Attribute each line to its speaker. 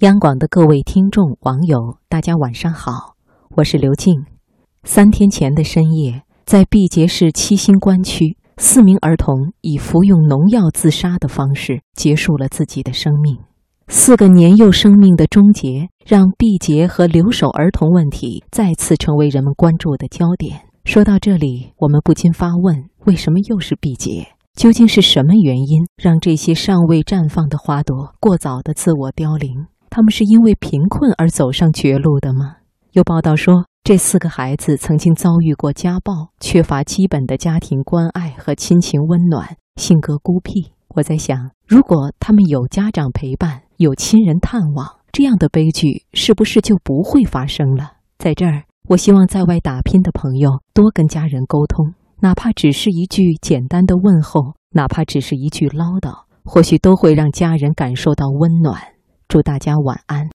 Speaker 1: 央广的各位听众、网友，大家晚上好，我是刘静。三天前的深夜，在毕节市七星关区，四名儿童以服用农药自杀的方式结束了自己的生命。四个年幼生命的终结，让毕节和留守儿童问题再次成为人们关注的焦点。说到这里，我们不禁发问：为什么又是毕节？究竟是什么原因让这些尚未绽放的花朵过早的自我凋零？他们是因为贫困而走上绝路的吗？有报道说，这四个孩子曾经遭遇过家暴，缺乏基本的家庭关爱和亲情温暖，性格孤僻。我在想，如果他们有家长陪伴，有亲人探望，这样的悲剧是不是就不会发生了？在这儿，我希望在外打拼的朋友多跟家人沟通，哪怕只是一句简单的问候，哪怕只是一句唠叨，或许都会让家人感受到温暖。祝大家晚安。